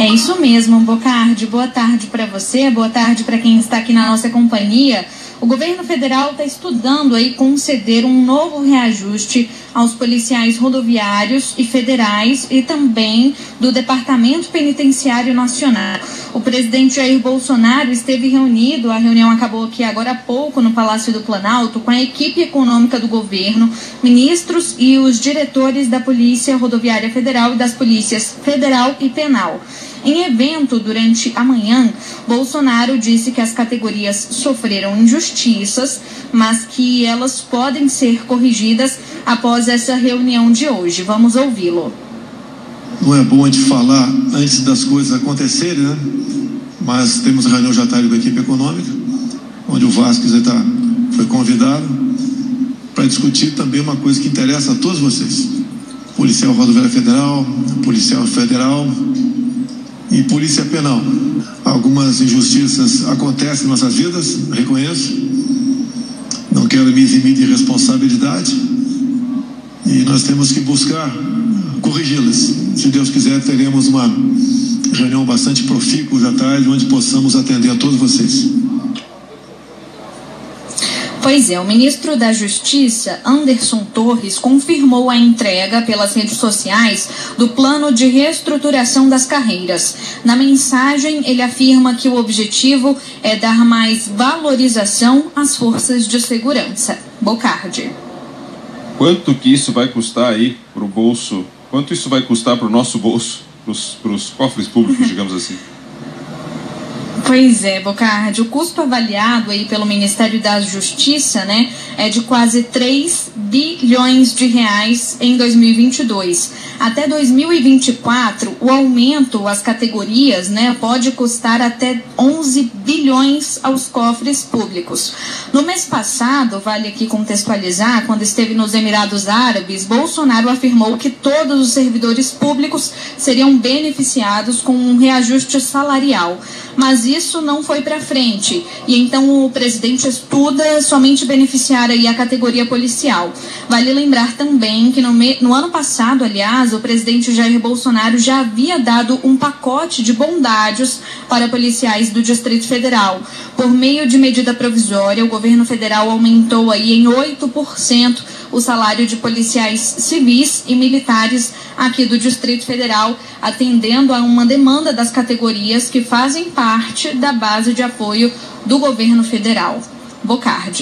É isso mesmo, Bocardi. Boa tarde para você, boa tarde para quem está aqui na nossa companhia. O governo federal está estudando aí conceder um novo reajuste aos policiais rodoviários e federais e também do Departamento Penitenciário Nacional. O presidente Jair Bolsonaro esteve reunido, a reunião acabou aqui agora há pouco no Palácio do Planalto, com a equipe econômica do governo, ministros e os diretores da Polícia Rodoviária Federal e das Polícias Federal e Penal. Em evento durante a manhã, Bolsonaro disse que as categorias sofreram injustiças, mas que elas podem ser corrigidas após essa reunião de hoje. Vamos ouvi-lo. Não é bom a gente falar antes das coisas acontecerem, né? Mas temos a reunião já tarde com a equipe econômica, onde o Vasquez tá, foi convidado para discutir também uma coisa que interessa a todos vocês. Policial Rodoviária Federal, Policial Federal, e polícia penal. Algumas injustiças acontecem em nossas vidas, reconheço. Não quero me eximir de responsabilidade. E nós temos que buscar corrigi-las. Se Deus quiser, teremos uma reunião bastante profícua à tarde, onde possamos atender a todos vocês. Pois é, o ministro da Justiça, Anderson Torres, confirmou a entrega pelas redes sociais do plano de reestruturação das carreiras. Na mensagem, ele afirma que o objetivo é dar mais valorização às forças de segurança. Bocardi. Quanto que isso vai custar aí para o bolso? Quanto isso vai custar para o nosso bolso, para os cofres públicos, digamos assim? Pois é, Bocardi, o custo avaliado aí pelo Ministério da Justiça, né, é de quase 3 bilhões de reais em 2022. Até 2024, o aumento às categorias, né, pode custar até 11 bilhões aos cofres públicos. No mês passado, vale aqui contextualizar, quando esteve nos Emirados Árabes, Bolsonaro afirmou que todos os servidores públicos seriam beneficiados com um reajuste salarial. Mas isso não foi para frente. E então o presidente estuda somente beneficiar aí a categoria policial. Vale lembrar também que no, me... no ano passado, aliás, o presidente Jair Bolsonaro já havia dado um pacote de bondades para policiais do Distrito Federal. Por meio de medida provisória, o governo federal aumentou aí em 8% o salário de policiais civis e militares aqui do Distrito Federal, atendendo a uma demanda das categorias que fazem parte da base de apoio do governo federal. Bocardi.